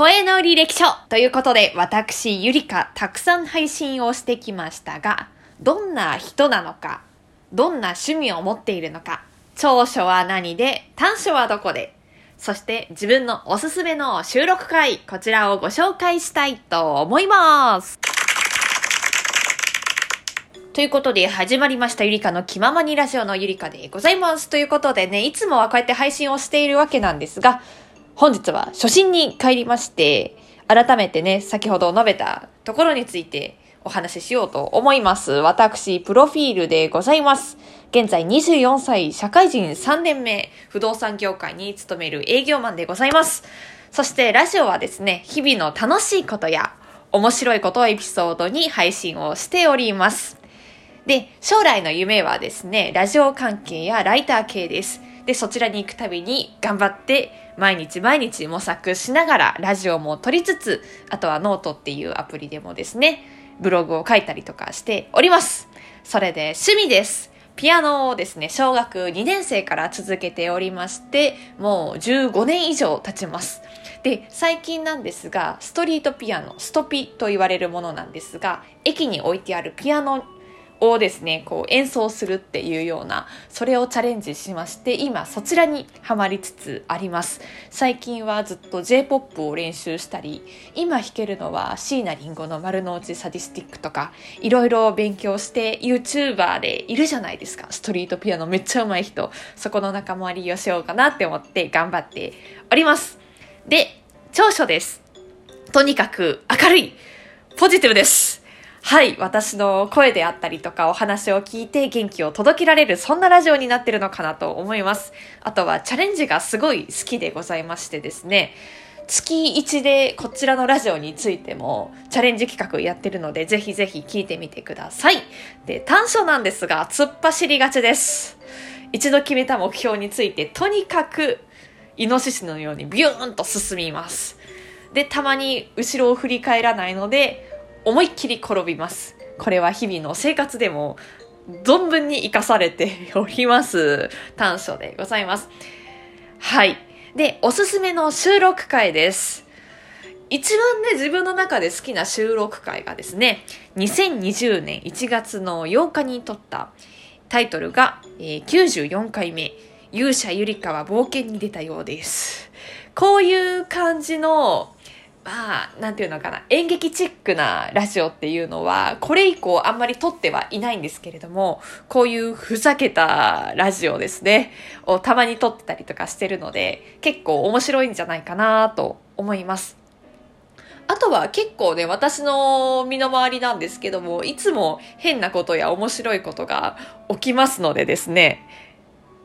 声の履歴書ということで、私、ゆりか、たくさん配信をしてきましたが、どんな人なのか、どんな趣味を持っているのか、長所は何で、短所はどこで、そして自分のおすすめの収録回、こちらをご紹介したいと思います。ということで始まりましたゆりかの気ままにラジオのゆりかでございます。ということでね、いつもはこうやって配信をしているわけなんですが、本日は初心に帰りまして、改めてね、先ほど述べたところについてお話ししようと思います。私、プロフィールでございます。現在24歳、社会人3年目、不動産業界に勤める営業マンでございます。そしてラジオはですね、日々の楽しいことや面白いことをエピソードに配信をしております。で、将来の夢はですね、ラジオ関係やライター系です。で、そちらに行くたびに頑張って毎日毎日模索しながらラジオも撮りつつ、あとはノートっていうアプリでもですね、ブログを書いたりとかしております。それで趣味です。ピアノをですね、小学2年生から続けておりまして、もう15年以上経ちます。で、最近なんですが、ストリートピアノ、ストピと言われるものなんですが、駅に置いてあるピアノをですね、こう演奏するっていうような、それをチャレンジしまして、今そちらにハマりつつあります。最近はずっと J-POP を練習したり、今弾けるのは椎名林檎の丸の内サディスティックとか、いろいろ勉強して YouTuber でいるじゃないですか。ストリートピアノめっちゃ上手い人。そこの仲間割りをしようかなって思って頑張っております。で、長所です。とにかく明るい。ポジティブです。はい、私の声であったりとかお話を聞いて元気を届けられる、そんなラジオになってるのかなと思います。あとはチャレンジがすごい好きでございましてですね、月1でこちらのラジオについてもチャレンジ企画やってるので、ぜひぜひ聞いてみてください。で、短所なんですが、突っ走りがちです。一度決めた目標について、とにかく、イノシシのようにビューンと進みます。で、たまに後ろを振り返らないので、思いっきり転びます。これは日々の生活でも存分に活かされて おります。短所でございます。はい。で、おすすめの収録回です。一番ね、自分の中で好きな収録回がですね、2020年1月の8日に撮ったタイトルが、えー、94回目、勇者ゆりかは冒険に出たようです。こういう感じのまあ、なんていうのかな、演劇チックなラジオっていうのは、これ以降あんまり撮ってはいないんですけれども、こういうふざけたラジオですね、をたまに撮ってたりとかしてるので、結構面白いんじゃないかなと思います。あとは結構ね、私の身の回りなんですけども、いつも変なことや面白いことが起きますのでですね、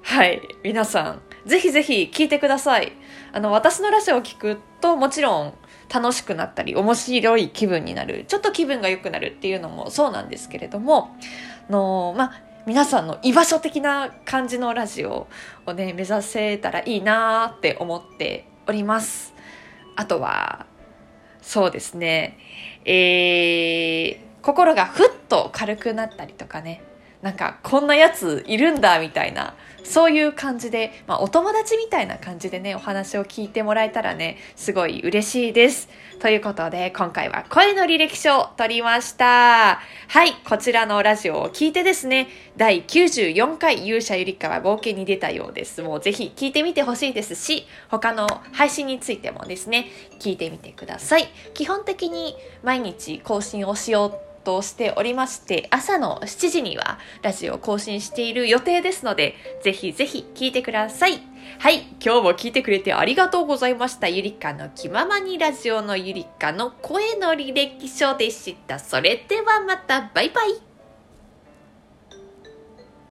はい、皆さん、ぜひぜひ聞いてください。あの、私のラジオを聞くと、もちろん楽しくなったり、面白い気分になる、ちょっと気分が良くなるっていうのもそうなんですけれども、の、まあ、皆さんの居場所的な感じのラジオをね、目指せたらいいなーって思っております。あとは、そうですね、えー、心がふっと軽くなったりとかね、なんかこんなやついるんだみたいなそういう感じで、まあ、お友達みたいな感じでねお話を聞いてもらえたらねすごい嬉しいです。ということで今回は声の履歴書を取りました。はいこちらのラジオを聞いてですね第94回勇者ゆりかは冒険に出たようです。もうぜひ聞いてみてほしいですし他の配信についてもですね聞いてみてください。基本的に毎日更新をしようとしておりまして、朝の7時にはラジオを更新している予定ですので、ぜひぜひ聞いてください。はい、今日も聞いてくれてありがとうございました。ゆりかの気ままにラジオのゆりかの声の履歴書でした。それではまた、バイバイ。